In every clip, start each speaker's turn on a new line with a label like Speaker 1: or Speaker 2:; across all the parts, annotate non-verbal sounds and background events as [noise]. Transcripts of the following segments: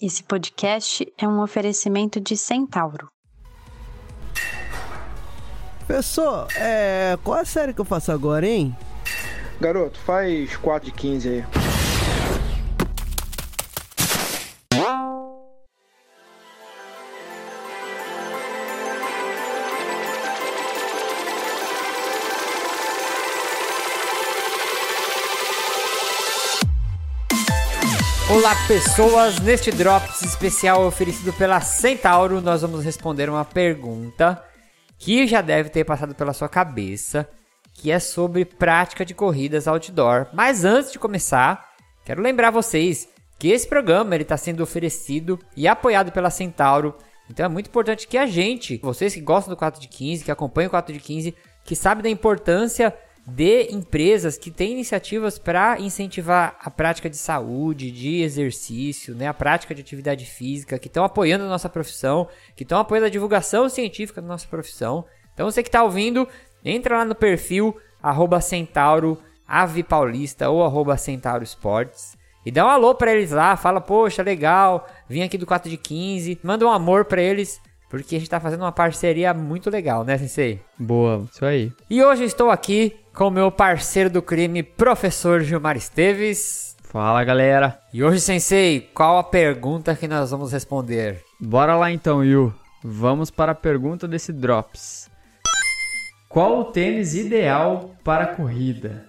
Speaker 1: Esse podcast é um oferecimento de Centauro.
Speaker 2: Pessoal, é. Qual a série que eu faço agora, hein?
Speaker 3: Garoto, faz 4 de 15 aí.
Speaker 4: Olá pessoas, neste Drops especial oferecido pela Centauro, nós vamos responder uma pergunta que já deve ter passado pela sua cabeça, que é sobre prática de corridas outdoor. Mas antes de começar, quero lembrar vocês que esse programa está sendo oferecido e apoiado pela Centauro. Então é muito importante que a gente, vocês que gostam do 4 de 15, que acompanham o 4 de 15, que sabem da importância de empresas que têm iniciativas para incentivar a prática de saúde, de exercício, né, a prática de atividade física, que estão apoiando a nossa profissão, que estão apoiando a divulgação científica da nossa profissão. Então você que está ouvindo, entra lá no perfil arroba Centauro Ave Paulista ou arroba Centauro Esportes e dá um alô para eles lá, fala, poxa, legal, vim aqui do 4 de 15, manda um amor para eles, porque a gente está fazendo uma parceria muito legal, né, Sensei?
Speaker 5: Boa, isso aí.
Speaker 4: E hoje estou aqui com o meu parceiro do crime, professor Gilmar Esteves.
Speaker 5: Fala, galera.
Speaker 4: E hoje, Sensei, qual a pergunta que nós vamos responder?
Speaker 5: Bora lá então, Yu. Vamos para a pergunta desse Drops. Qual o tênis ideal para a corrida?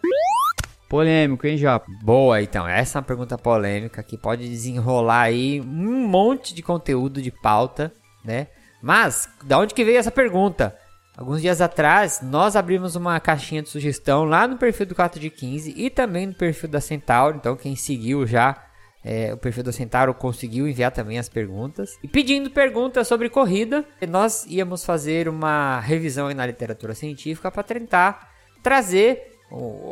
Speaker 5: Polêmico, hein, Japa?
Speaker 4: Boa, então. Essa é uma pergunta polêmica que pode desenrolar aí um monte de conteúdo de pauta, né? Mas, da onde que veio essa pergunta? Alguns dias atrás, nós abrimos uma caixinha de sugestão lá no perfil do 4 de 15 e também no perfil da Centauro. Então, quem seguiu já é, o perfil da Centauro conseguiu enviar também as perguntas. E pedindo perguntas sobre corrida, nós íamos fazer uma revisão na literatura científica para tentar trazer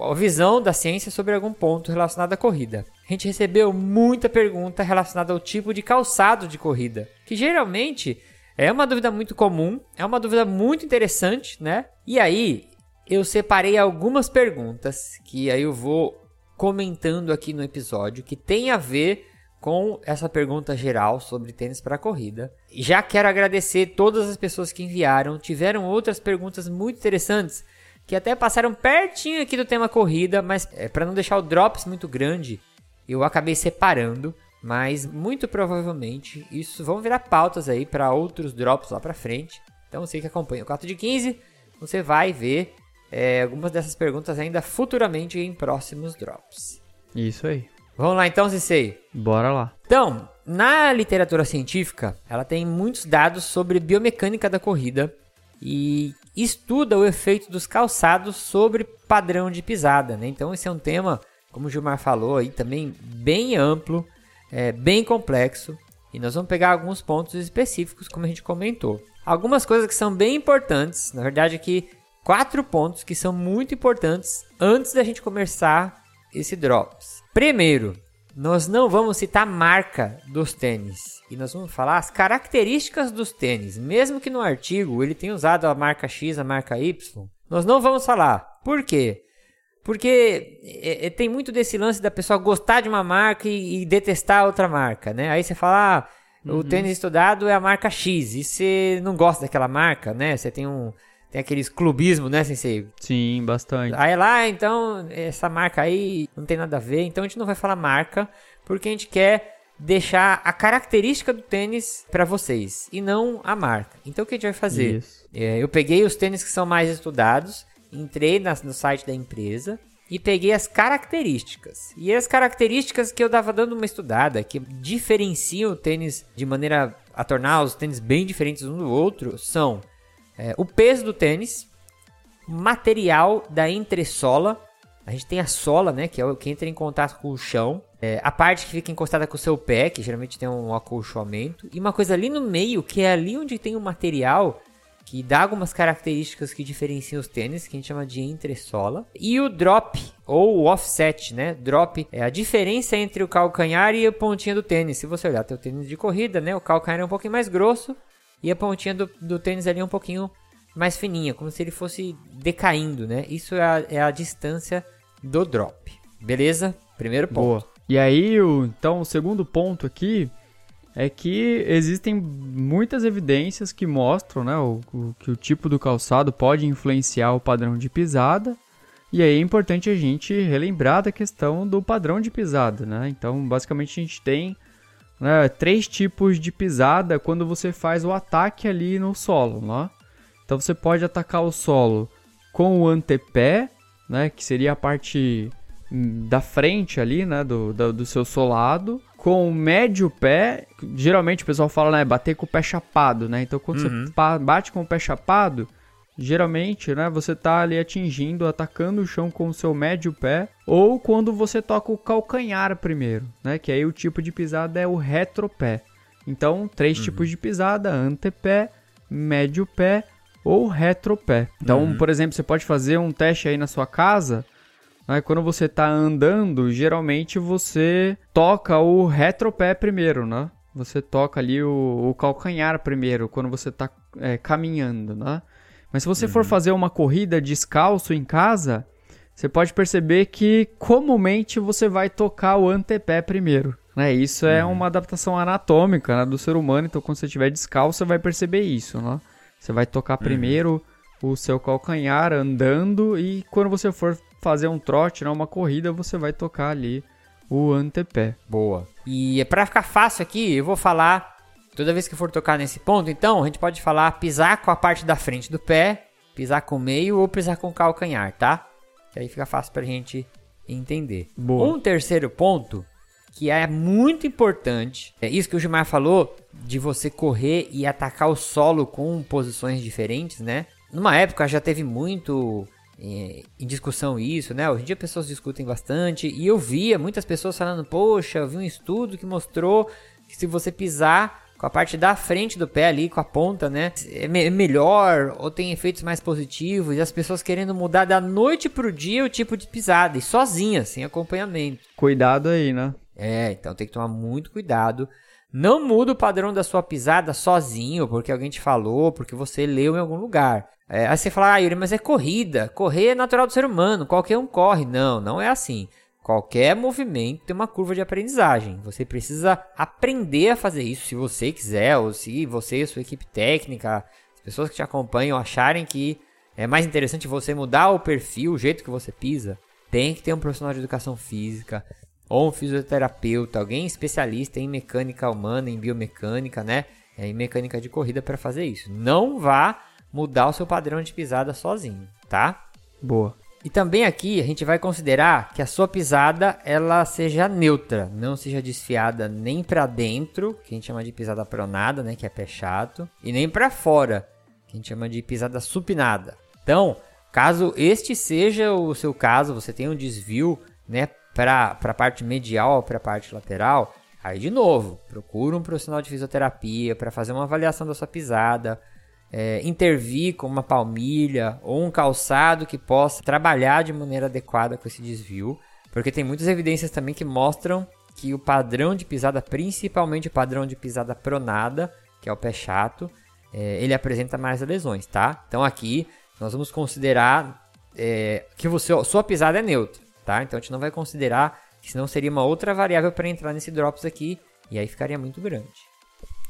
Speaker 4: a visão da ciência sobre algum ponto relacionado à corrida. A gente recebeu muita pergunta relacionada ao tipo de calçado de corrida, que geralmente é uma dúvida muito comum, é uma dúvida muito interessante, né? E aí, eu separei algumas perguntas que aí eu vou comentando aqui no episódio que tem a ver com essa pergunta geral sobre tênis para corrida. Já quero agradecer todas as pessoas que enviaram, tiveram outras perguntas muito interessantes que até passaram pertinho aqui do tema corrida, mas é, para não deixar o drops muito grande, eu acabei separando mas muito provavelmente isso vão virar pautas aí para outros drops lá para frente. Então você que acompanha o 4 de 15, você vai ver é, algumas dessas perguntas ainda futuramente em próximos drops.
Speaker 5: Isso aí.
Speaker 4: Vamos lá então, Cissei?
Speaker 5: Bora lá.
Speaker 4: Então, na literatura científica, ela tem muitos dados sobre biomecânica da corrida e estuda o efeito dos calçados sobre padrão de pisada, né? Então esse é um tema, como o Gilmar falou aí, também bem amplo é bem complexo e nós vamos pegar alguns pontos específicos, como a gente comentou. Algumas coisas que são bem importantes, na verdade, aqui quatro pontos que são muito importantes antes da gente começar esse drops. Primeiro, nós não vamos citar a marca dos tênis e nós vamos falar as características dos tênis, mesmo que no artigo ele tenha usado a marca X, a marca Y. Nós não vamos falar. Por quê? Porque é, é, tem muito desse lance da pessoa gostar de uma marca e, e detestar outra marca, né? Aí você fala, ah, uhum. o tênis estudado é a marca X, e você não gosta daquela marca, né? Você tem um. Tem aqueles clubismo, né, Sensei?
Speaker 5: Sim, bastante.
Speaker 4: Aí lá, então, essa marca aí não tem nada a ver. Então a gente não vai falar marca, porque a gente quer deixar a característica do tênis para vocês e não a marca. Então o que a gente vai fazer? É, eu peguei os tênis que são mais estudados entrei na, no site da empresa e peguei as características. E as características que eu dava dando uma estudada, que diferenciam o tênis de maneira a tornar os tênis bem diferentes um do outro, são é, o peso do tênis, material da entressola. A gente tem a sola, né, que é o que entra em contato com o chão. É, a parte que fica encostada com o seu pé, que geralmente tem um acolchoamento. E uma coisa ali no meio, que é ali onde tem o material que dá algumas características que diferenciam os tênis, que a gente chama de entressola. E o drop, ou o offset, né? Drop é a diferença entre o calcanhar e a pontinha do tênis. Se você olhar teu tênis de corrida, né? O calcanhar é um pouquinho mais grosso e a pontinha do, do tênis ali é um pouquinho mais fininha, como se ele fosse decaindo, né? Isso é a, é a distância do drop. Beleza? Primeiro ponto. Boa.
Speaker 5: E aí, o, então, o segundo ponto aqui é que existem muitas evidências que mostram né, o, o, que o tipo do calçado pode influenciar o padrão de pisada. E aí é importante a gente relembrar da questão do padrão de pisada. Né? Então, basicamente, a gente tem né, três tipos de pisada quando você faz o ataque ali no solo. Né? Então, você pode atacar o solo com o antepé, né, que seria a parte hum, da frente ali, né, do, do, do seu solado, com o médio pé, geralmente o pessoal fala, né, bater com o pé chapado, né? Então quando uhum. você bate com o pé chapado, geralmente, né, você tá ali atingindo, atacando o chão com o seu médio pé, ou quando você toca o calcanhar primeiro, né, que aí o tipo de pisada é o retropé. Então, três uhum. tipos de pisada: antepé, médio pé ou retropé. Então, uhum. por exemplo, você pode fazer um teste aí na sua casa Aí quando você está andando, geralmente você toca o retropé primeiro, né? Você toca ali o, o calcanhar primeiro, quando você está é, caminhando, né? Mas se você uhum. for fazer uma corrida descalço em casa, você pode perceber que comumente você vai tocar o antepé primeiro. Né? Isso é uhum. uma adaptação anatômica né, do ser humano, então quando você estiver descalço, você vai perceber isso. Né? Você vai tocar uhum. primeiro o seu calcanhar andando e quando você for fazer um trote, né, uma corrida, você vai tocar ali o antepé.
Speaker 4: Boa. E é para ficar fácil aqui, eu vou falar toda vez que for tocar nesse ponto, então a gente pode falar pisar com a parte da frente do pé, pisar com o meio ou pisar com o calcanhar, tá? Que aí fica fácil pra gente entender. Boa. Um terceiro ponto que é muito importante, é isso que o Gilmar falou de você correr e atacar o solo com posições diferentes, né? Numa época já teve muito em, em discussão isso, né? Hoje em dia pessoas discutem bastante e eu via muitas pessoas falando: Poxa, eu vi um estudo que mostrou que se você pisar com a parte da frente do pé ali, com a ponta, né? É me melhor ou tem efeitos mais positivos. E as pessoas querendo mudar da noite pro dia o tipo de pisada, e sozinha, sem acompanhamento.
Speaker 5: Cuidado aí, né?
Speaker 4: É, então tem que tomar muito cuidado. Não muda o padrão da sua pisada sozinho, porque alguém te falou, porque você leu em algum lugar. É, aí você fala, ah, Yuri, mas é corrida. Correr é natural do ser humano, qualquer um corre. Não, não é assim. Qualquer movimento tem uma curva de aprendizagem. Você precisa aprender a fazer isso se você quiser, ou se você e sua equipe técnica, as pessoas que te acompanham acharem que é mais interessante você mudar o perfil, o jeito que você pisa. Tem que ter um profissional de educação física, ou um fisioterapeuta, alguém especialista em mecânica humana, em biomecânica, né? É, em mecânica de corrida para fazer isso. Não vá mudar o seu padrão de pisada sozinho, tá?
Speaker 5: Boa.
Speaker 4: E também aqui a gente vai considerar que a sua pisada ela seja neutra, não seja desfiada nem para dentro, que a gente chama de pisada pronada, né, que é pé chato, e nem para fora, que a gente chama de pisada supinada. Então, caso este seja o seu caso, você tem um desvio, né, para a parte medial ou para a parte lateral, aí de novo, procura um profissional de fisioterapia para fazer uma avaliação da sua pisada, é, intervir com uma palmilha ou um calçado que possa trabalhar de maneira adequada com esse desvio, porque tem muitas evidências também que mostram que o padrão de pisada, principalmente o padrão de pisada pronada, que é o pé chato, é, ele apresenta mais lesões, tá? Então aqui nós vamos considerar é, que você, sua pisada é neutra, tá? Então a gente não vai considerar, que senão seria uma outra variável para entrar nesse drops aqui e aí ficaria muito grande.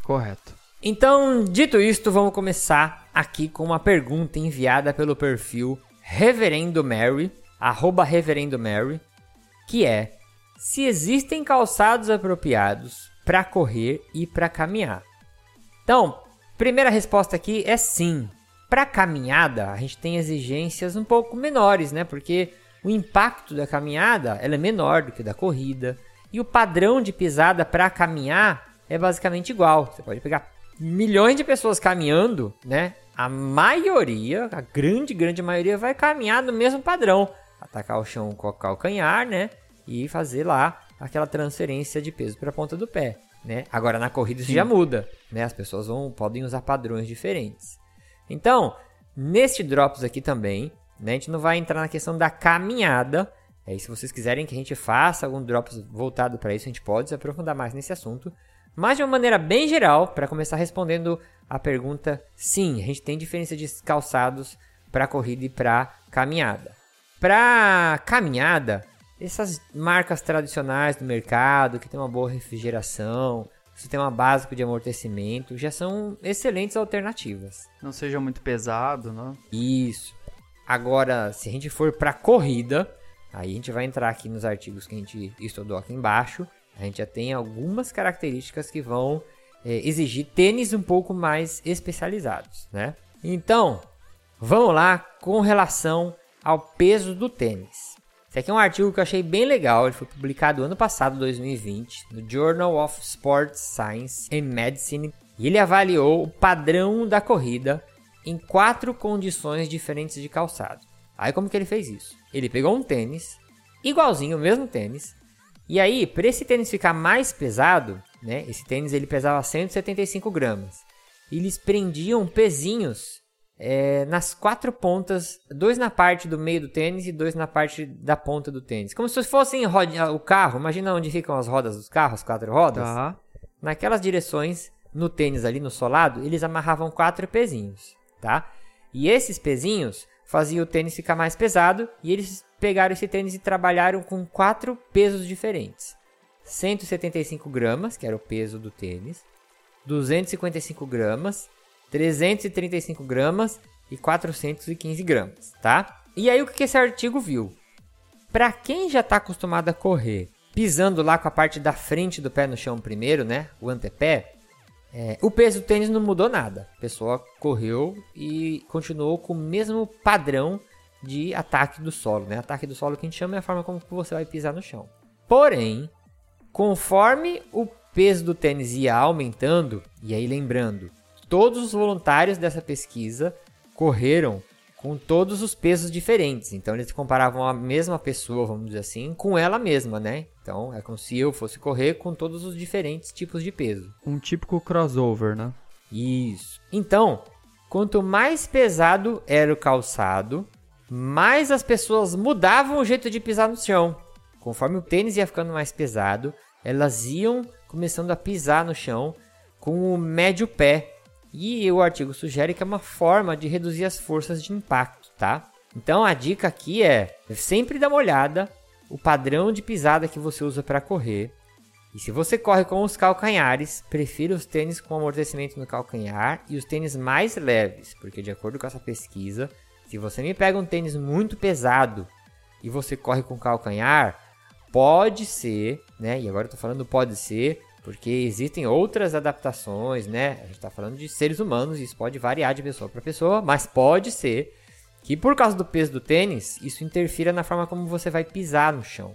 Speaker 5: Correto.
Speaker 4: Então, dito isto, vamos começar aqui com uma pergunta enviada pelo perfil Reverendo Mary, arroba Reverendo Mary, que é se existem calçados apropriados para correr e para caminhar. Então, primeira resposta aqui é sim. Para caminhada, a gente tem exigências um pouco menores, né? Porque o impacto da caminhada ela é menor do que da corrida e o padrão de pisada para caminhar é basicamente igual. Você pode pegar milhões de pessoas caminhando, né? A maioria, a grande, grande maioria, vai caminhar no mesmo padrão. Atacar o chão com o calcanhar, né? E fazer lá aquela transferência de peso para a ponta do pé, né? Agora na corrida isso já muda, né? As pessoas vão, podem usar padrões diferentes. Então, neste drops aqui também, né? A gente não vai entrar na questão da caminhada. Aí, se vocês quiserem que a gente faça algum drops voltado para isso, a gente pode se aprofundar mais nesse assunto. Mas de uma maneira bem geral, para começar respondendo a pergunta, sim, a gente tem diferença de calçados para corrida e para caminhada. Para caminhada, essas marcas tradicionais do mercado que tem uma boa refrigeração, sistema básico de amortecimento, já são excelentes alternativas.
Speaker 5: Não seja muito pesado, né?
Speaker 4: Isso. Agora, se a gente for para corrida, aí a gente vai entrar aqui nos artigos que a gente estudou aqui embaixo. A gente já tem algumas características que vão é, exigir tênis um pouco mais especializados, né? Então, vamos lá com relação ao peso do tênis. Esse aqui é um artigo que eu achei bem legal. Ele foi publicado ano passado, 2020, no Journal of Sports Science and Medicine. E ele avaliou o padrão da corrida em quatro condições diferentes de calçado. Aí como que ele fez isso? Ele pegou um tênis, igualzinho, o mesmo tênis, e aí, para esse tênis ficar mais pesado, né? Esse tênis ele pesava 175 gramas. Eles prendiam pezinhos é, nas quatro pontas, dois na parte do meio do tênis e dois na parte da ponta do tênis. Como se fossem o carro, imagina onde ficam as rodas dos carros, quatro rodas. Naquelas direções, no tênis ali no solado, eles amarravam quatro pezinhos, tá? E esses pezinhos faziam o tênis ficar mais pesado e eles pegaram esse tênis e trabalharam com quatro pesos diferentes. 175 gramas, que era o peso do tênis, 255 gramas, 335 gramas e 415 gramas, tá? E aí o que esse artigo viu? Para quem já está acostumado a correr pisando lá com a parte da frente do pé no chão primeiro, né? O antepé, é, o peso do tênis não mudou nada. A pessoa correu e continuou com o mesmo padrão de ataque do solo, né? Ataque do solo que a gente chama é a forma como você vai pisar no chão. Porém, conforme o peso do tênis ia aumentando, e aí lembrando, todos os voluntários dessa pesquisa correram com todos os pesos diferentes. Então eles comparavam a mesma pessoa, vamos dizer assim, com ela mesma, né? Então é como se eu fosse correr com todos os diferentes tipos de peso.
Speaker 5: Um típico crossover, né?
Speaker 4: Isso. Então, quanto mais pesado era o calçado, mais as pessoas mudavam o jeito de pisar no chão. Conforme o tênis ia ficando mais pesado, elas iam começando a pisar no chão com o médio pé, e o artigo sugere que é uma forma de reduzir as forças de impacto, tá? Então a dica aqui é sempre dar uma olhada o padrão de pisada que você usa para correr. E se você corre com os calcanhares, prefira os tênis com amortecimento no calcanhar e os tênis mais leves, porque de acordo com essa pesquisa, se você me pega um tênis muito pesado e você corre com calcanhar, pode ser, né? E agora eu tô falando pode ser, porque existem outras adaptações, né? A gente está falando de seres humanos, isso pode variar de pessoa para pessoa, mas pode ser que por causa do peso do tênis, isso interfira na forma como você vai pisar no chão.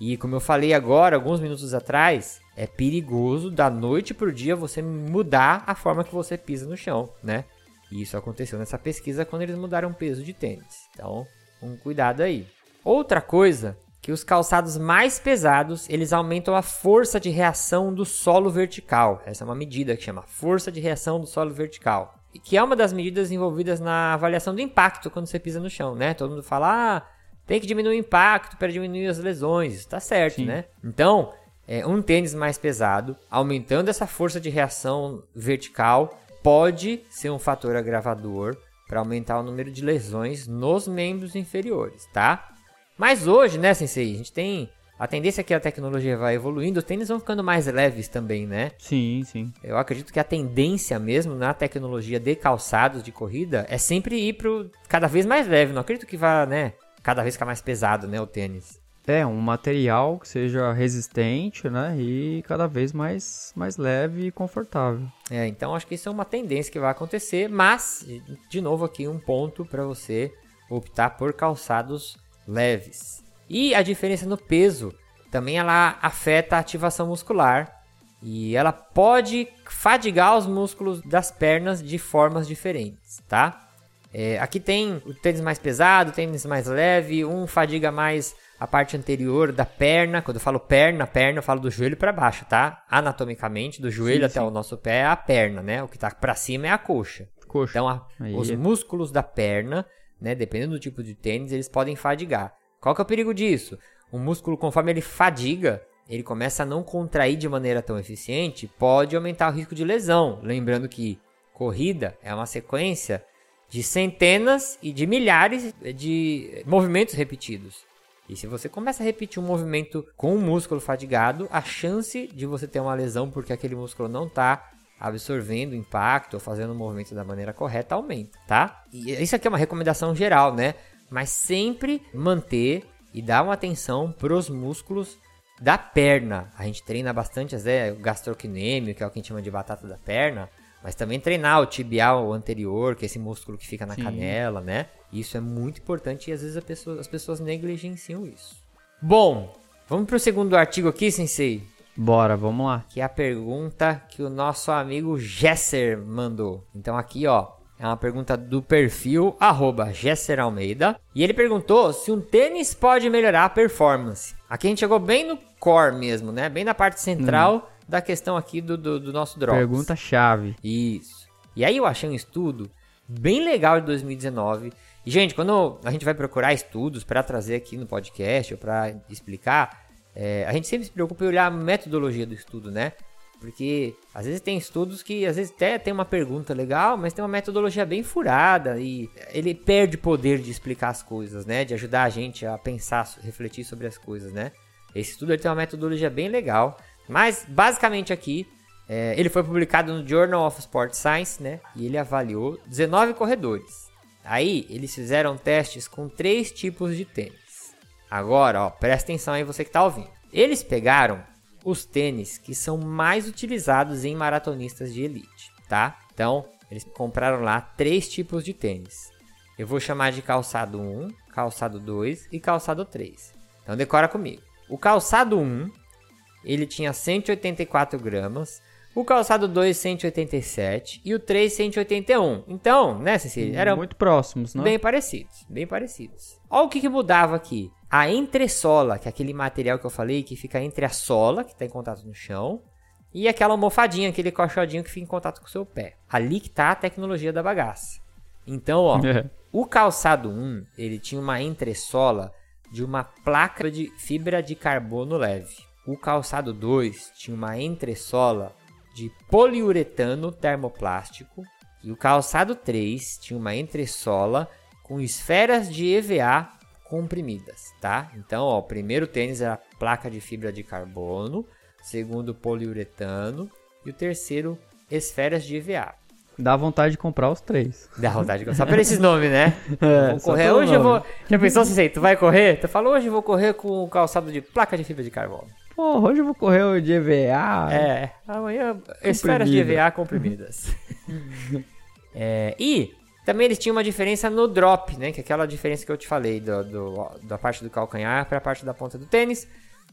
Speaker 4: E como eu falei agora, alguns minutos atrás, é perigoso da noite para o dia você mudar a forma que você pisa no chão, né? E isso aconteceu nessa pesquisa quando eles mudaram o peso de tênis. Então, um cuidado aí. Outra coisa que os calçados mais pesados, eles aumentam a força de reação do solo vertical. Essa é uma medida que chama força de reação do solo vertical. E que é uma das medidas envolvidas na avaliação do impacto quando você pisa no chão, né? Todo mundo fala, ah, tem que diminuir o impacto para diminuir as lesões. Tá certo, Sim. né? Então, é, um tênis mais pesado, aumentando essa força de reação vertical, pode ser um fator agravador para aumentar o número de lesões nos membros inferiores, tá? Mas hoje, né, Sensei, a gente tem a tendência é que a tecnologia vai evoluindo, os tênis vão ficando mais leves também, né?
Speaker 5: Sim, sim.
Speaker 4: Eu acredito que a tendência mesmo na tecnologia de calçados de corrida é sempre ir pro cada vez mais leve. Não acredito que vá, né, cada vez ficar mais pesado, né, o tênis.
Speaker 5: É, um material que seja resistente, né, e cada vez mais, mais leve e confortável.
Speaker 4: É, então acho que isso é uma tendência que vai acontecer, mas, de novo aqui um ponto para você optar por calçados leves. E a diferença no peso também ela afeta a ativação muscular e ela pode fadigar os músculos das pernas de formas diferentes, tá? É, aqui tem o tênis mais pesado, o tênis mais leve, um fadiga mais a parte anterior da perna. Quando eu falo perna, perna, eu falo do joelho para baixo, tá? Anatomicamente, do joelho sim, até sim. o nosso pé é a perna, né? O que tá para cima é a coxa.
Speaker 5: coxa.
Speaker 4: Então, a, os músculos da perna né? Dependendo do tipo de tênis, eles podem fadigar. Qual que é o perigo disso? O músculo, conforme ele fadiga, ele começa a não contrair de maneira tão eficiente, pode aumentar o risco de lesão. Lembrando que corrida é uma sequência de centenas e de milhares de movimentos repetidos. E se você começa a repetir um movimento com o músculo fadigado, a chance de você ter uma lesão porque aquele músculo não está absorvendo o impacto ou fazendo o movimento da maneira correta aumenta, tá? E isso aqui é uma recomendação geral, né? Mas sempre manter e dar uma atenção pros músculos da perna. A gente treina bastante, né, o gastrocnêmio, que é o que a gente chama de batata da perna, mas também treinar o tibial anterior, que é esse músculo que fica na
Speaker 5: Sim.
Speaker 4: canela, né? Isso é muito importante e às vezes pessoa- as pessoas negligenciam isso. Bom, vamos pro segundo artigo aqui, sensei,
Speaker 5: Bora, vamos lá.
Speaker 4: que é a pergunta que o nosso amigo Jesser mandou. Então aqui, ó, é uma pergunta do perfil arroba Jesser Almeida. E ele perguntou se um tênis pode melhorar a performance. Aqui a gente chegou bem no core mesmo, né? Bem na parte central da questão aqui do, do, do nosso Drops.
Speaker 5: Pergunta chave.
Speaker 4: Isso. E aí eu achei um estudo bem legal de 2019. E, gente, quando a gente vai procurar estudos para trazer aqui no podcast ou para explicar, é, a gente sempre se preocupa em olhar a metodologia do estudo, né? Porque às vezes tem estudos que às vezes até tem uma pergunta legal, mas tem uma metodologia bem furada e ele perde poder de explicar as coisas, né? De ajudar a gente a pensar, refletir sobre as coisas, né? Esse estudo ele tem uma metodologia bem legal, mas basicamente aqui é, ele foi publicado no Journal of Sport Science, né? E ele avaliou 19 corredores. Aí eles fizeram testes com três tipos de tênis. Agora, ó, presta atenção aí você que tá ouvindo. Eles pegaram os tênis que são mais utilizados em maratonistas de elite, tá? Então, eles compraram lá três tipos de tênis. Eu vou chamar de calçado 1, calçado 2 e calçado 3. Então decora comigo. O calçado 1, ele tinha 184 gramas. O calçado 2, 187. E o 3, 181. Então, né, Cecília? Era
Speaker 5: Muito próximos, né?
Speaker 4: Bem parecidos, bem parecidos. Olha o que, que mudava aqui. A entressola, que é aquele material que eu falei que fica entre a sola, que está em contato no chão, e aquela almofadinha, aquele colchadinho que fica em contato com o seu pé. Ali que tá a tecnologia da bagaça. Então, ó,
Speaker 5: É.
Speaker 4: o calçado 1, ele tinha uma entressola de uma placa de fibra de carbono leve. O calçado 2 tinha uma entressola de poliuretano termoplástico. E o calçado 3 tinha uma entressola com esferas de EVA comprimidas, tá? Então, ó, o primeiro tênis era placa de fibra de carbono, segundo poliuretano e o terceiro esferas de EVA.
Speaker 5: Dá vontade de comprar os três.
Speaker 4: Dá vontade de gostar por esses nomes, né? [laughs]
Speaker 5: É,
Speaker 4: vou
Speaker 5: só
Speaker 4: correr. Hoje eu
Speaker 5: nome.
Speaker 4: vou. Já pensou se tu vai correr? Tu falou hoje eu vou correr com o calçado de placa de fibra de carbono.
Speaker 5: Pô, hoje eu vou correr o de EVA.
Speaker 4: É, amanhã esferas de EVA comprimidas. [laughs] É, e também eles tinham uma diferença no drop, né? Que é aquela diferença que eu te falei do, do- da parte do calcanhar para a parte da ponta do tênis.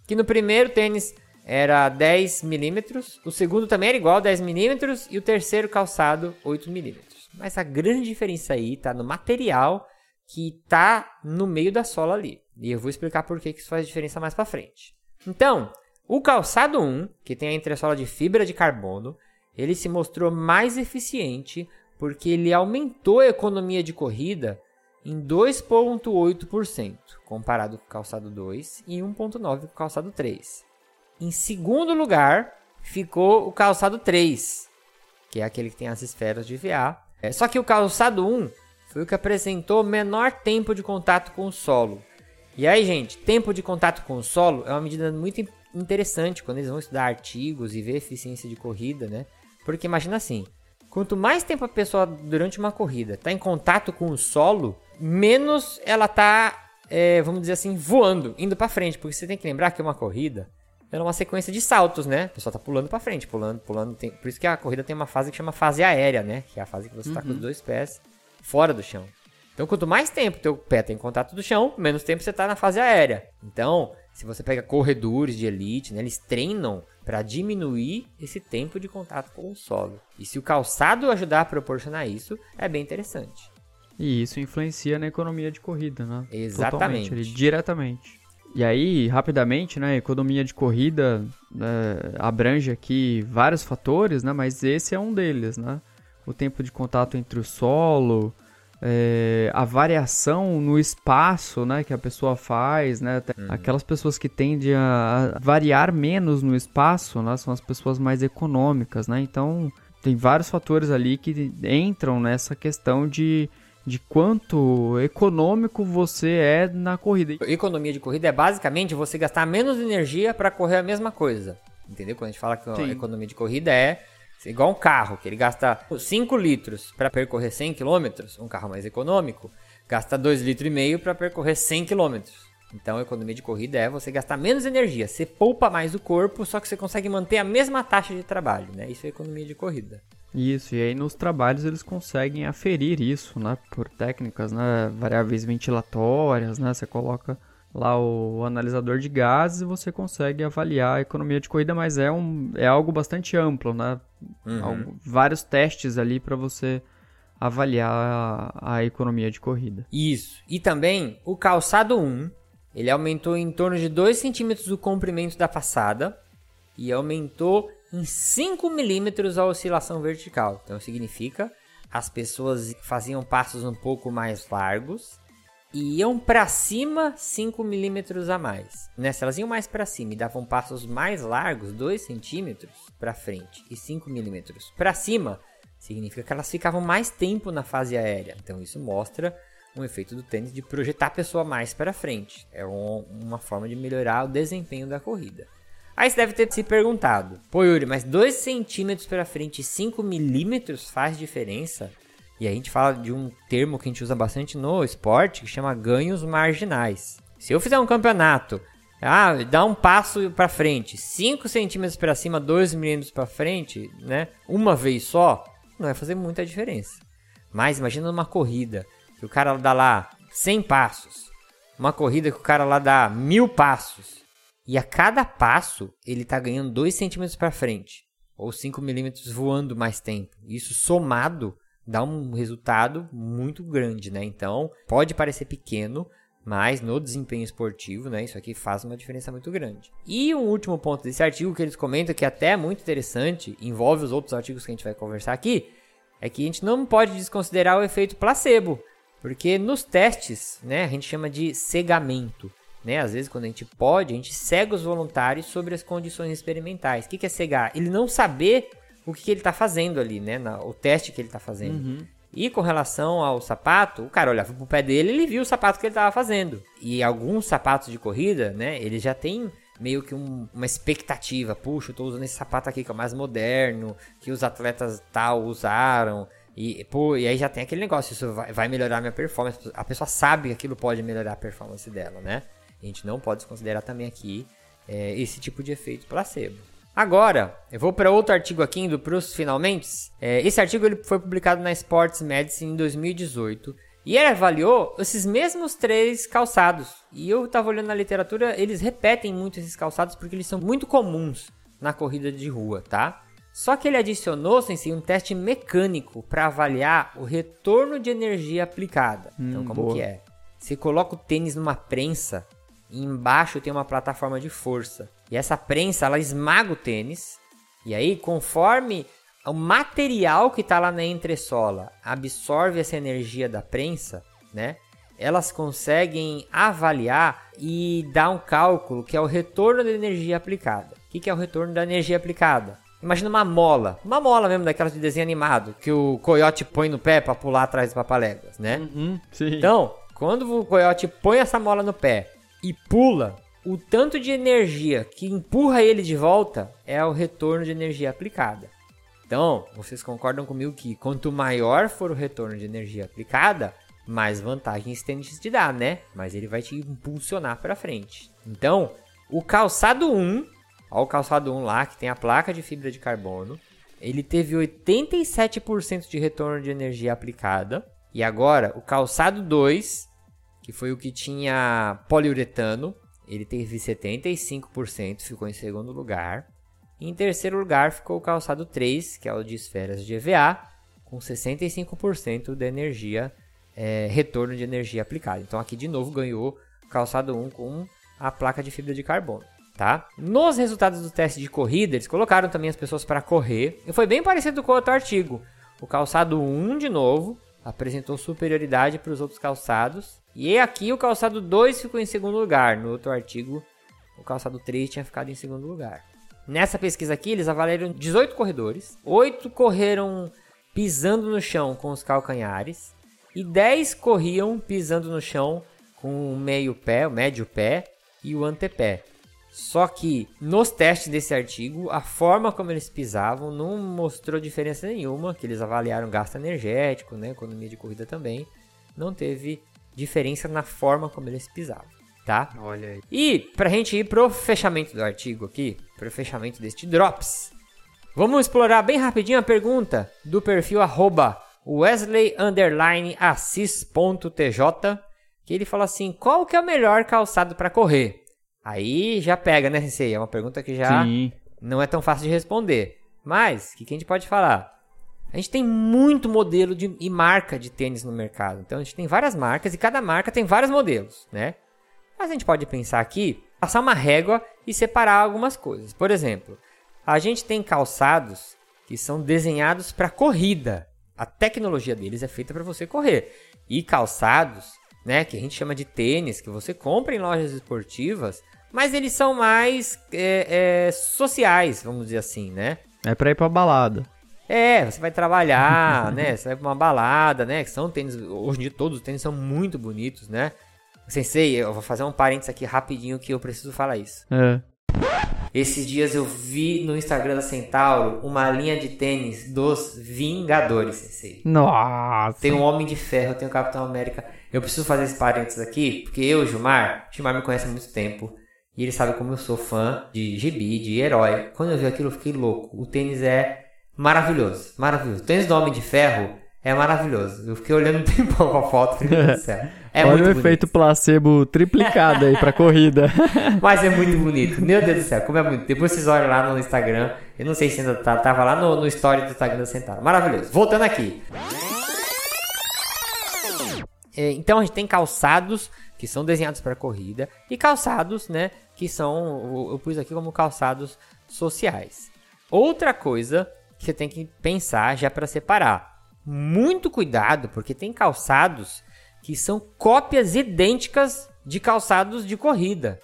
Speaker 4: Que no primeiro tênis era 10 milímetros, o segundo também era igual, 10 milímetros, e o terceiro calçado 8 milímetros. Mas a grande diferença aí tá no material que tá no meio da sola ali. E eu vou explicar por que que isso faz diferença mais para frente. Então, o calçado 1, que tem a entressola de fibra de carbono, ele se mostrou mais eficiente porque ele aumentou a economia de corrida em 2,8%, comparado com o calçado 2 e 1,9% com o calçado 3. Em segundo lugar, ficou o calçado 3, que é aquele que tem as esferas de VA. É, só que o calçado 1 foi o que apresentou menor tempo de contato com o solo. E aí, gente, tempo de contato com o solo é uma medida muito in- interessante quando eles vão estudar artigos e ver eficiência de corrida, né? Porque imagina assim, quanto mais tempo a pessoa durante uma corrida está em contato com o solo, menos ela tá, é, vamos dizer assim, voando, indo para frente, porque você tem que lembrar que uma corrida é uma sequência de saltos, né? A pessoa tá pulando para frente, pulando, pulando, tem- por isso que a corrida tem uma fase que chama fase aérea, né? Que é a fase que você tá com os dois pés fora do chão. Então, quanto mais tempo teu pé tem contato do chão, menos tempo você tá na fase aérea. Então, se você pega corredores de elite, né, eles treinam para diminuir esse tempo de contato com o solo. E se o calçado ajudar a proporcionar isso, é bem interessante.
Speaker 5: E isso influencia na economia de corrida, né?
Speaker 4: Exatamente.
Speaker 5: Diretamente. E aí, rapidamente, né, economia de corrida é, abrange aqui vários fatores, né, mas esse é um deles, né? O tempo de contato entre o solo, é, a variação no espaço, né, que a pessoa faz, né? Até Aquelas pessoas que tendem a variar menos no espaço, né, são as pessoas mais econômicas, né? Então, tem vários fatores ali que entram nessa questão de de quanto econômico você é na corrida.
Speaker 4: Economia de corrida é basicamente você gastar menos energia para correr a mesma coisa. Entendeu? Quando a gente fala que a
Speaker 5: Sim.
Speaker 4: economia de corrida é igual um carro, que ele gasta 5 litros para percorrer 100 km, um carro mais econômico, gasta 2,5 litros para percorrer 100 km. Então, a economia de corrida é você gastar menos energia, você poupa mais o corpo, só que você consegue manter a mesma taxa de trabalho, né? Isso é economia de corrida.
Speaker 5: Isso, e aí nos trabalhos eles conseguem aferir isso, né? Por técnicas, né? Variáveis ventilatórias, né? Você coloca lá o analisador de gases e você consegue avaliar a economia de corrida, mas é, um, é algo bastante amplo, né? Algo- vários testes ali para você avaliar a, a economia de corrida.
Speaker 4: Isso. E também o calçado 1, ele aumentou em torno de 2 centímetros o comprimento da passada e aumentou em 5 milímetros a oscilação vertical. Então significa as pessoas faziam passos um pouco mais largos e iam para cima 5 milímetros a mais. Né? Se elas iam mais para cima e davam passos mais largos, 2 centímetros para frente e 5 milímetros para cima, significa que elas ficavam mais tempo na fase aérea. Então isso mostra um efeito do tênis de projetar a pessoa mais para frente. É um- uma forma de melhorar o desempenho da corrida. Aí você deve ter se perguntado, pô Yuri, mas 2 centímetros para frente e 5 milímetros faz diferença? E a gente fala de um termo que a gente usa bastante no esporte, que chama ganhos marginais. Se eu fizer um campeonato, ah, dá um passo para frente, 5 centímetros para cima, 2 milímetros para frente, né? Uma vez só, não vai fazer muita diferença. Mas imagina numa corrida, que o cara dá lá 100 passos. Uma corrida que o cara lá dá mil passos. E a cada passo, ele tá ganhando 2 centímetros para frente. Ou 5 milímetros voando mais tempo. Isso somado dá um resultado muito grande, né? Então, pode parecer pequeno, mas no desempenho esportivo, né, isso aqui faz uma diferença muito grande. E um último ponto desse artigo que eles comentam, que até é muito interessante, envolve os outros artigos que a gente vai conversar aqui, é que a gente não pode desconsiderar o efeito placebo, porque nos testes, né, a gente chama de cegamento. Né? Às vezes, quando a gente pode, a gente cega os voluntários sobre as condições experimentais. O que é cegar? Ele não saber o que, que ele está fazendo ali, né? Na- o teste que ele está fazendo. E com relação ao sapato, o cara olhava pro pé dele e ele viu o sapato que ele estava fazendo. E alguns sapatos de corrida, né? Ele já tem meio que um- uma expectativa. Puxa, eu tô usando esse sapato aqui que é o mais moderno, que os atletas tal usaram. E, pô, e aí já tem aquele negócio, isso vai, vai melhorar minha performance. A pessoa sabe que aquilo pode melhorar a performance dela, né? A gente não pode desconsiderar também aqui é, esse tipo de efeito placebo. Agora, eu vou para outro artigo aqui, indo para os finalmente. É, esse artigo ele foi publicado na Sports Medicine em 2018 e ele avaliou esses mesmos três calçados. E eu estava olhando na literatura, eles repetem muito esses calçados porque eles são muito comuns na corrida de rua, tá? Só que ele adicionou, Sensei, um teste mecânico para avaliar o retorno de energia aplicada. Então,
Speaker 5: Hum,
Speaker 4: como
Speaker 5: boa.
Speaker 4: que é? Você coloca o tênis numa prensa e embaixo tem uma plataforma de força. E essa prensa, ela esmaga o tênis. E aí, conforme o material que está lá na entressola absorve essa energia da prensa, né? Elas conseguem avaliar e dar um cálculo que é o retorno da energia aplicada. O que que é o retorno da energia aplicada? Imagina uma mola, uma mola mesmo daquelas de desenho animado que o coiote põe no pé para pular atrás do papaléguas, né?
Speaker 5: Uhum.
Speaker 4: Então, quando o coiote põe essa mola no pé e pula, o tanto de energia que empurra ele de volta é o retorno de energia aplicada. Então, vocês concordam comigo que quanto maior for o retorno de energia aplicada, mais vantagem esse tênis te dá, né? Mas ele vai te impulsionar para frente. Então, o calçado 1, ó o calçado 1 lá que tem a placa de fibra de carbono, ele teve 87% de retorno de energia aplicada. E agora, o calçado 2, que foi o que tinha poliuretano, ele teve 75%, ficou em segundo lugar. Em terceiro lugar ficou o calçado 3, que é o de esferas de EVA, com 65% da energia, é, retorno de energia aplicada. Então aqui de novo ganhou calçado 1 com a placa de fibra de carbono. Tá? Nos resultados do teste de corrida, eles colocaram também as pessoas para correr. E foi bem parecido com o outro artigo. O calçado 1, de novo, apresentou superioridade para os outros calçados. E aqui o calçado 2 ficou em segundo lugar. No outro artigo, o calçado 3 tinha ficado em segundo lugar. Nessa pesquisa aqui, eles avaliaram 18 corredores. 8 correram pisando no chão com os calcanhares. e 10 corriam pisando no chão com o meio pé, o médio pé e o antepé. Só que nos testes desse artigo, a forma como eles pisavam não mostrou diferença nenhuma, que eles avaliaram gasto energético, né, economia de corrida também, não teve diferença na forma como eles pisavam, tá?
Speaker 5: Olha aí.
Speaker 4: E pra gente ir pro fechamento do artigo aqui, pro fechamento deste Drops, vamos explorar bem rapidinho a pergunta do perfil arroba Wesley underline assis.tj, que ele fala assim, qual que é o melhor calçado para correr? Aí já pega, né, Sensei? É uma pergunta que já
Speaker 5: Sim.
Speaker 4: não é tão fácil de responder. Mas, o que, que a gente pode falar? A gente tem muito modelo de, e marca de tênis no mercado. Então, a gente tem várias marcas e cada marca tem vários modelos, né? Mas a gente pode pensar aqui, passar uma régua e separar algumas coisas. Por exemplo, a gente tem calçados que são desenhados para corrida. A tecnologia deles é feita para você correr. E calçados, né, que a gente chama de tênis, que você compra em lojas esportivas, mas eles são mais é, é, sociais, vamos dizer assim, né?
Speaker 5: É pra ir pra balada.
Speaker 4: É, você vai trabalhar, né? Você vai pra uma balada, né? Que são tênis. Hoje em dia todos os tênis são muito bonitos, né? Sensei, eu vou fazer um parênteses aqui rapidinho que eu preciso falar isso.
Speaker 5: É.
Speaker 4: Esses dias eu vi no Instagram da Centauro uma linha de tênis dos Vingadores, Sensei.
Speaker 5: Nossa.
Speaker 4: Tem um Homem de Ferro, tem o Capitão América. Eu preciso fazer esse parênteses aqui, porque eu, Gilmar, Gilmar me conhece há muito tempo. E ele sabe como eu sou fã de gibi, de herói. Quando eu vi aquilo, eu fiquei louco. O tênis é maravilhoso, maravilhoso. O tênis do Homem de Ferro é maravilhoso. Eu fiquei olhando [laughs] um tempão foto, Deus do céu. É
Speaker 5: Olha o
Speaker 4: bonito.
Speaker 5: efeito placebo triplicado aí pra corrida. [laughs]
Speaker 4: Mas é muito bonito. Meu Deus do céu, como é bonito. Depois vocês olham lá no Instagram. Eu não sei se ainda tá, tava lá no, no story do Instagram da. Maravilhoso. Voltando aqui. É, então a gente tem calçados que são desenhados para corrida e calçados, né, que são eu- pus aqui como calçados sociais. Outra coisa você tem que pensar já para separar. Muito cuidado, porque tem calçados que são cópias idênticas de calçados de corrida.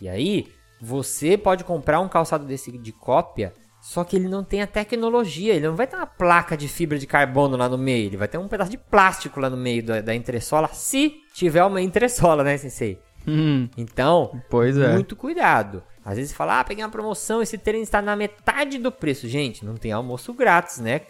Speaker 4: E aí, você pode comprar um calçado desse de cópia, só que ele não tem a tecnologia, ele não vai ter uma placa de fibra de carbono lá no meio, ele vai ter um pedaço de plástico lá no meio da, da entressola, se tiver uma entressola, né, sensei?
Speaker 5: Hum,
Speaker 4: Então,
Speaker 5: pois é.
Speaker 4: muito cuidado. Às vezes fala, ah, peguei uma promoção, esse tênis está na metade do preço. Gente, não tem almoço grátis, né?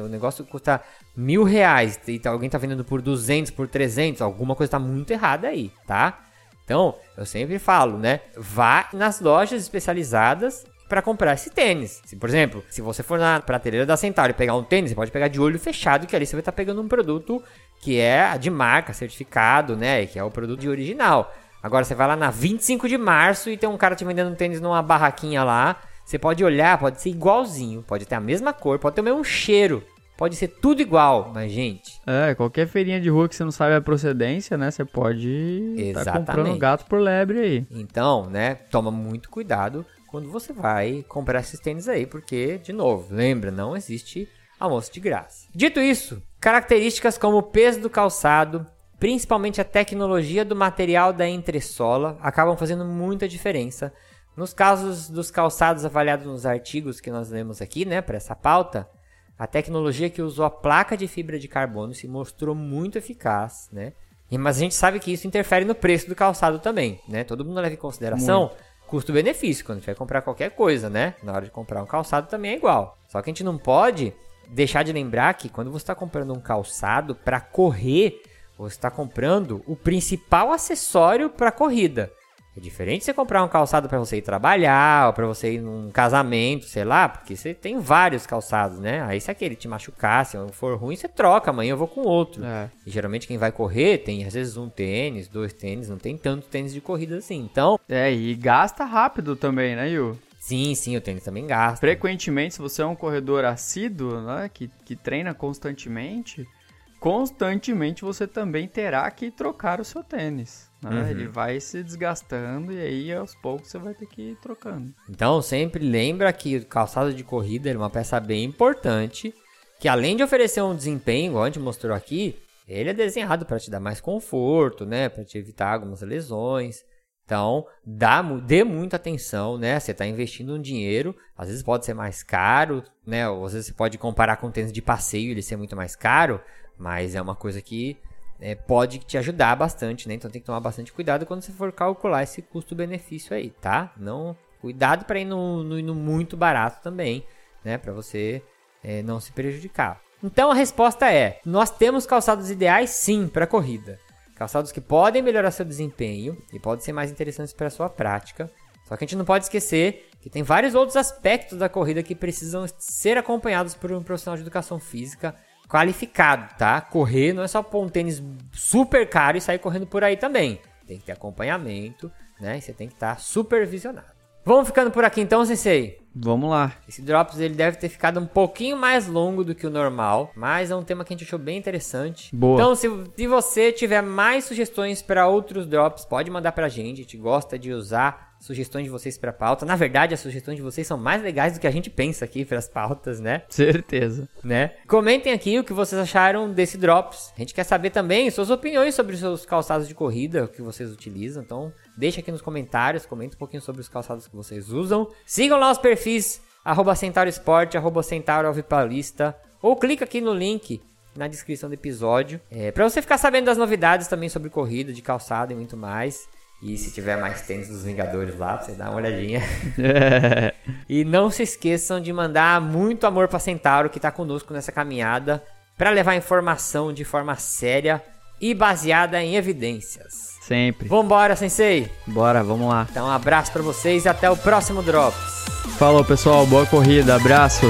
Speaker 4: O negócio custa mil reais e tá- alguém tá vendendo por 200, por 300, alguma coisa tá muito errada aí, tá? Então, eu sempre falo, né? Vá nas lojas especializadas para comprar esse tênis. Se, por exemplo, se você for na prateleira da Centauro e pegar um tênis, você pode pegar de olho fechado, que ali você vai estar pegando um produto que é de marca, certificado, né? Que é o produto de original. Agora você vai lá na 25 de março e tem um cara te vendendo um tênis numa barraquinha lá. Você pode olhar, pode ser igualzinho, pode ter a mesma cor, pode ter o mesmo cheiro, pode ser tudo igual, mas gente,
Speaker 5: É, qualquer feirinha de rua que você não sabe a procedência, né? Você pode estar comprando
Speaker 4: Exatamente.
Speaker 5: gato por lebre aí.
Speaker 4: Então, né, toma muito cuidado quando você vai comprar esses tênis aí, porque, de novo, lembra, não existe almoço de graça. Dito isso, características como o peso do calçado, principalmente a tecnologia do material da entressola, acabam fazendo muita diferença. Nos casos dos calçados avaliados nos artigos que nós lemos aqui, né, para essa pauta, a tecnologia que usou a placa de fibra de carbono se mostrou muito eficaz, né? E- Mas a gente sabe que isso interfere no preço do calçado também, né? Todo mundo leva em consideração custo-benefício quando a gente vai comprar qualquer coisa, né? Na hora de comprar um calçado também é igual. Só que a gente não pode deixar de lembrar que quando você está comprando um calçado para correr, você está comprando o principal acessório para corrida. É diferente você comprar um calçado para você ir trabalhar, ou para você ir num casamento, sei lá, porque você tem vários calçados, né? Aí se aquele te machucar, se for ruim, você troca, amanhã eu vou com outro.
Speaker 5: É.
Speaker 4: E geralmente quem vai correr tem às vezes um tênis, dois tênis, não tem tanto tênis de corrida assim. Então,
Speaker 5: É, e gasta rápido também, né, Yu?
Speaker 4: sim, sim, o tênis também gasta.
Speaker 5: Frequentemente, se você é um corredor assíduo, né, que, que treina constantemente, constantemente você também terá que trocar o seu tênis. né?
Speaker 4: Uhum.
Speaker 5: Ele vai se desgastando e aí aos poucos você vai ter que ir trocando.
Speaker 4: Então, sempre lembra que o calçado de corrida é uma peça bem importante, que além de oferecer um desempenho, igual a gente mostrou aqui, ele é desenhado para te dar mais conforto, né, para te evitar algumas lesões. Então, dá, dê muita atenção, né? Você está investindo um dinheiro, às vezes pode ser mais caro, né? Ou às vezes você pode comparar com um tênis de passeio, ele ser muito mais caro, mas é uma coisa que é, pode te ajudar bastante, né? Então tem que tomar bastante cuidado quando você for calcular esse custo-benefício aí, tá? Não cuidado para ir no, no, no, muito barato também, né? Para você é, não se prejudicar. Então a resposta é: nós temos calçados ideais sim para corrida. Calçados que podem melhorar seu desempenho e podem ser mais interessantes para sua prática. Só que a gente não pode esquecer que tem vários outros aspectos da corrida que precisam ser acompanhados por um profissional de educação física qualificado, tá? Correr não é só pôr um tênis super caro e sair correndo por aí também. Tem que ter acompanhamento, né? E você tem que estar supervisionado. Vamos ficando por aqui então, Sensei?
Speaker 5: Vamos lá.
Speaker 4: Esse Drops ele deve ter ficado um pouquinho mais longo do que o normal, mas é um tema que a gente achou bem interessante.
Speaker 5: Boa.
Speaker 4: Então, se, se você tiver mais sugestões para outros Drops, pode mandar pra gente. A gente gosta de usar sugestões de vocês para pauta. Na verdade, as sugestões de vocês são mais legais do que a gente pensa aqui para as pautas, né? [laughs]
Speaker 5: Certeza.
Speaker 4: Né? Comentem aqui o que vocês acharam desse Drops. A gente quer saber também suas opiniões sobre os seus calçados de corrida que vocês utilizam. Então, deixa aqui nos comentários, comenta um pouquinho sobre os calçados que vocês usam. Sigam lá os perfis arroba Centauro Esporte, arroba Centauro Alvipalista, ou clica aqui no link na descrição do episódio, é, para você ficar sabendo das novidades também sobre corrida, de calçado e muito mais. E se tiver mais tênis dos Vingadores lá, você dá uma olhadinha. [laughs] e não se esqueçam de mandar muito amor para Centauro que está conosco nessa caminhada para levar informação de forma séria e baseada em evidências.
Speaker 5: Sempre.
Speaker 4: Vambora, Sensei?
Speaker 5: Bora, vamos lá.
Speaker 4: Então, um abraço para vocês e até o próximo Drops.
Speaker 5: Falou, pessoal. Boa corrida. Abraço.